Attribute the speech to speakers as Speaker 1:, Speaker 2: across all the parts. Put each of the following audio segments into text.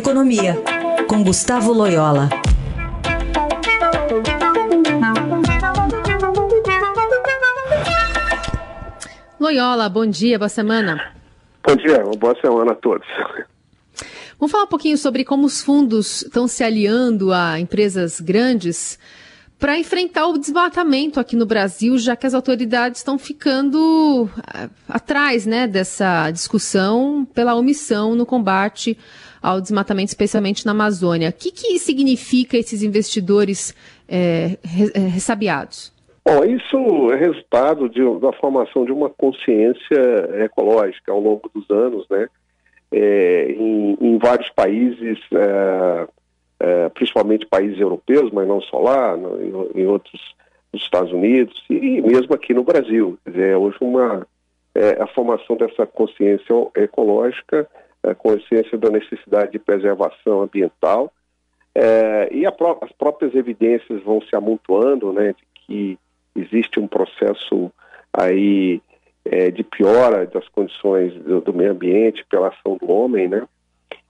Speaker 1: Economia, com Gustavo Loyola.
Speaker 2: Loyola, bom dia, boa semana.
Speaker 3: Bom dia, boa semana a todos.
Speaker 2: Vamos falar um pouquinho sobre como os fundos estão se aliando a empresas grandes para enfrentar o desmatamento aqui no Brasil, já que as autoridades estão ficando atrás né, dessa discussão pela omissão no combate ao desmatamento, especialmente na Amazônia. O que, que significa esses investidores é, ressabiados?
Speaker 3: Bom, isso é resultado de, da formação de uma consciência ecológica ao longo dos anos, né? É, em, em, vários países, é, principalmente países europeus, mas não só lá, em, outros nos Estados Unidos e mesmo aqui no Brasil. Quer dizer, hoje uma é, a formação dessa consciência ecológica a consciência da necessidade de preservação ambiental é, e pró as próprias evidências vão se amontoando, né, de que existe um processo aí é, de piora das condições do, do, meio ambiente pela ação do homem, né,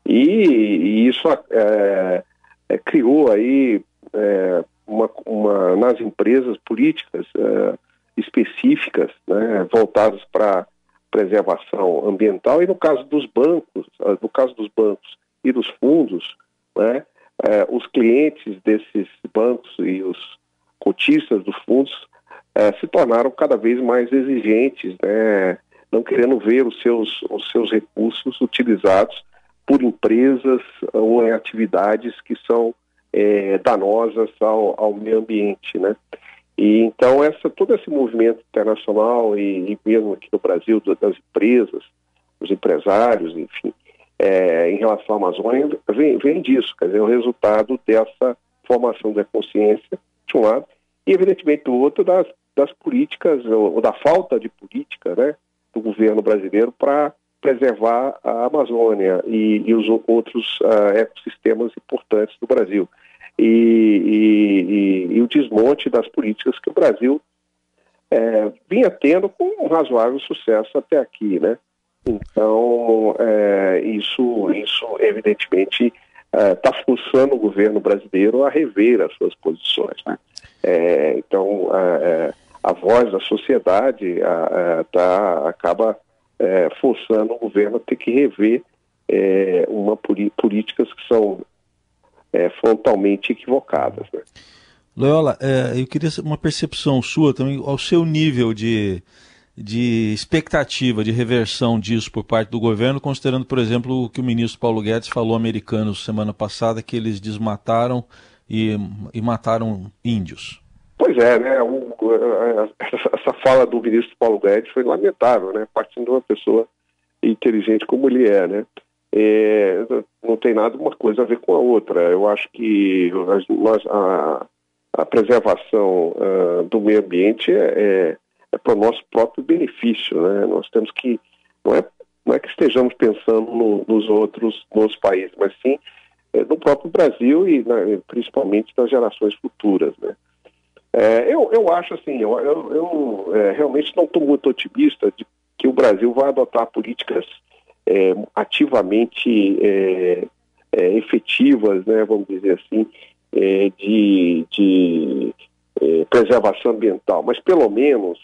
Speaker 3: e, e isso é, é criou aí é, uma, uma, nas empresas políticas é, específicas, né, voltadas para preservação ambiental e no caso dos bancos, ah, no caso dos bancos e dos fundos, né, eh, os clientes desses bancos e os cotistas dos fundos eh, se tornaram cada vez mais exigentes, né, não querendo ver os seus, os seus recursos utilizados por empresas ou em atividades que são eh, danosas ao, ao meio ambiente, né. E então essa todo esse movimento internacional e, e mesmo aqui no Brasil das empresas, dos empresários, enfim, é, em relação à Amazônia vem, vem disso, quer dizer, o resultado dessa formação da consciência de um lado e evidentemente do outro das, das políticas ou, ou da falta de política, né, do governo brasileiro para preservar a Amazônia e, e os outros uh, ecossistemas importantes do Brasil e, e, e, o desmonte das políticas que o Brasil é, vinha tendo com um razoável sucesso até aqui, né? Então, é, isso, isso evidentemente está é, forçando o governo brasileiro a rever as suas posições, né? É, então, é, a voz da sociedade a, a, tá, acaba é, forçando o governo a ter que rever uma políticas que são é, frontalmente equivocadas. Né?
Speaker 4: Loyola, é, eu queria uma percepção sua também, ao seu nível de, de expectativa de reversão disso por parte do governo, considerando, por exemplo, o que o ministro Paulo Guedes falou americanos semana passada, que eles desmataram e, e mataram índios.
Speaker 3: Pois é, né? O, essa fala do ministro Paulo Guedes foi lamentável, né? Partindo de uma pessoa inteligente como ele é, né? é, não tem nada uma coisa a ver com a outra. Eu acho que nós, a, a preservação uh, do meio ambiente é, é, é para o nosso próprio benefício. Né? Nós temos que, não é, não é que estejamos pensando no, nos outros nos países, mas sim é, no próprio Brasil e na, principalmente nas gerações futuras. Né? É, eu, eu acho assim, eu, eu, eu é, realmente não estou muito otimista de que o Brasil vai adotar políticas é, ativamente é, é, efetivas, né, vamos dizer assim, é, de, de preservação ambiental, mas pelo menos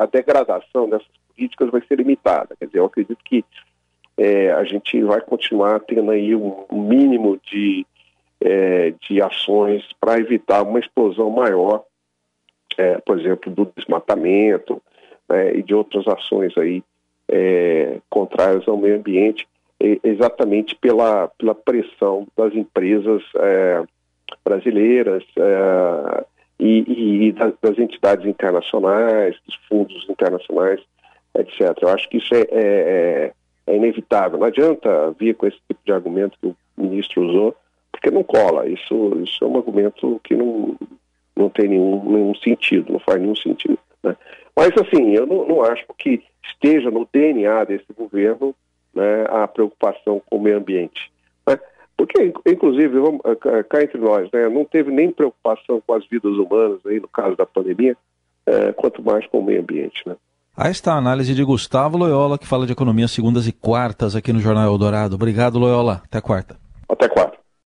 Speaker 3: a degradação dessas políticas vai ser limitada. Quer dizer, eu acredito que a gente vai continuar tendo aí um mínimo de, de ações para evitar uma explosão maior, por exemplo, do desmatamento né, e de outras ações aí é, contrárias ao meio ambiente, é, exatamente pela, pela pressão das empresas é, brasileiras é, e, e das, das, entidades internacionais, dos fundos internacionais, etc. Eu acho que isso é, é, é, é inevitável. Não adianta vir com esse tipo de argumento que o ministro usou, porque não cola. Isso, isso é um argumento que não, não tem nenhum, nenhum sentido, não faz nenhum sentido. Né? Mas, assim, eu não, não, acho que esteja no DNA desse governo né, a preocupação com o meio ambiente. Né? Porque, inclusive, vamos, cá entre nós, né, não teve nem preocupação com as vidas humanas, aí, no caso da pandemia, é, quanto mais com o meio ambiente. Né?
Speaker 4: Aí está a análise de Gustavo Loyola, que fala de economia segundas e quartas aqui no Jornal Eldorado. Obrigado, Loyola. Até quarta.
Speaker 3: Até quarta.